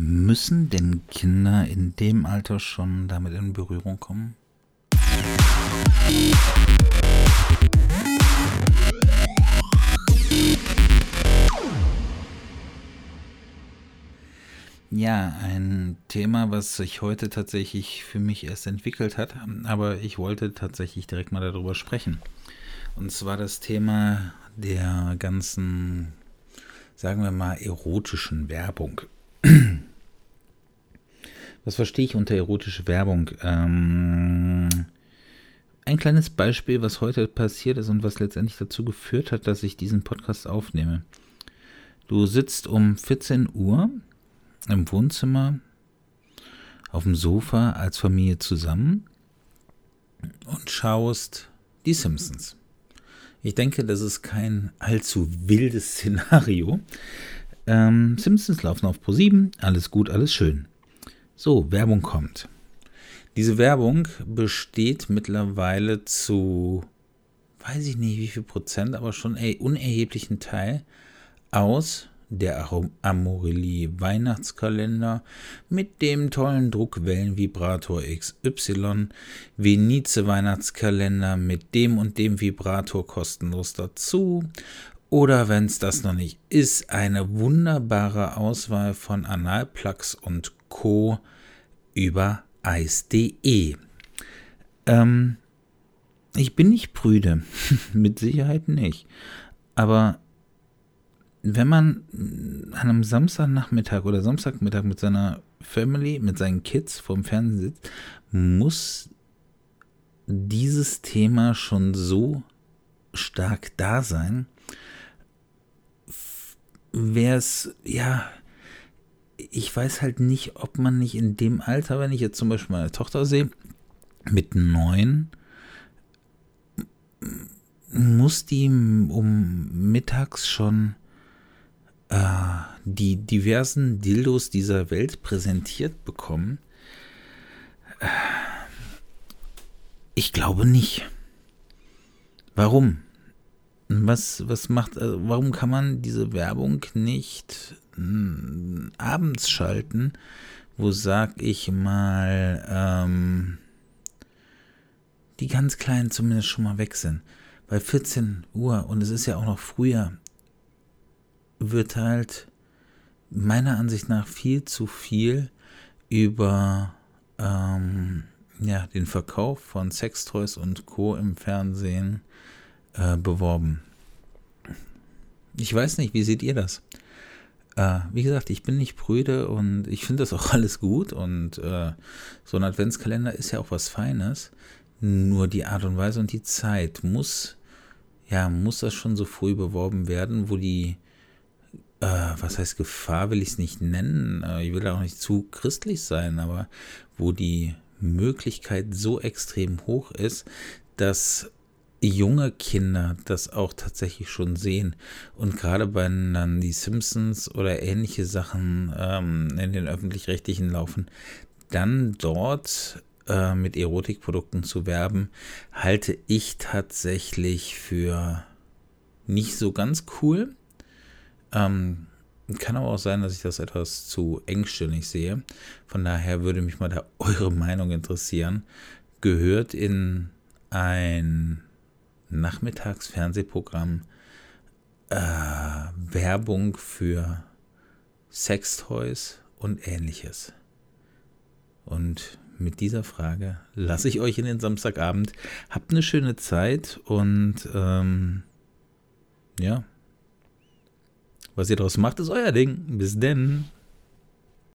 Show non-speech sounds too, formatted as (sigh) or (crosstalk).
Müssen denn Kinder in dem Alter schon damit in Berührung kommen? Ja, ein Thema, was sich heute tatsächlich für mich erst entwickelt hat, aber ich wollte tatsächlich direkt mal darüber sprechen. Und zwar das Thema der ganzen, sagen wir mal, erotischen Werbung. Was verstehe ich unter erotische Werbung? Ähm, ein kleines Beispiel, was heute passiert ist und was letztendlich dazu geführt hat, dass ich diesen Podcast aufnehme. Du sitzt um 14 Uhr im Wohnzimmer auf dem Sofa als Familie zusammen und schaust die Simpsons. Ich denke, das ist kein allzu wildes Szenario. Ähm, Simpsons laufen auf Pro 7, alles gut, alles schön. So, Werbung kommt. Diese Werbung besteht mittlerweile zu, weiß ich nicht wie viel Prozent, aber schon einen unerheblichen Teil aus der Amorelie Weihnachtskalender mit dem tollen Druckwellenvibrator XY, Venice Weihnachtskalender mit dem und dem Vibrator kostenlos dazu oder wenn es das noch nicht ist, eine wunderbare Auswahl von Analplugs und Co. über Eis.de. Ähm, ich bin nicht prüde, (laughs) mit Sicherheit nicht. Aber wenn man an einem Samstagnachmittag oder Samstagmittag mit seiner Family, mit seinen Kids vorm Fernsehen sitzt, muss dieses Thema schon so stark da sein, wäre es, ja, ich weiß halt nicht, ob man nicht in dem Alter, wenn ich jetzt zum Beispiel meine Tochter sehe, mit neun, muss die um mittags schon äh, die diversen Dildos dieser Welt präsentiert bekommen? Ich glaube nicht. Warum? Was, was macht, also warum kann man diese Werbung nicht mh, abends schalten, wo sag ich mal, ähm, die ganz kleinen zumindest schon mal weg sind? Bei 14 Uhr und es ist ja auch noch früher, wird halt meiner Ansicht nach viel zu viel über ähm, ja, den Verkauf von Sextoys und Co. im Fernsehen äh, beworben. Ich weiß nicht, wie seht ihr das? Äh, wie gesagt, ich bin nicht prüde und ich finde das auch (laughs) alles gut und äh, so ein Adventskalender ist ja auch was Feines. Nur die Art und Weise und die Zeit muss, ja, muss das schon so früh beworben werden, wo die, äh, was heißt Gefahr, will ich es nicht nennen, äh, ich will auch nicht zu christlich sein, aber wo die Möglichkeit so extrem hoch ist, dass junge Kinder das auch tatsächlich schon sehen. Und gerade wenn dann die Simpsons oder ähnliche Sachen ähm, in den öffentlich-rechtlichen laufen, dann dort äh, mit Erotikprodukten zu werben, halte ich tatsächlich für nicht so ganz cool. Ähm, kann aber auch sein, dass ich das etwas zu engstirnig sehe. Von daher würde mich mal da (laughs) eure Meinung interessieren. Gehört in ein Nachmittagsfernsehprogramm äh, Werbung für Sextoys und ähnliches. Und mit dieser Frage lasse ich euch in den Samstagabend. Habt eine schöne Zeit und ähm, ja, was ihr daraus macht, ist euer Ding. Bis denn.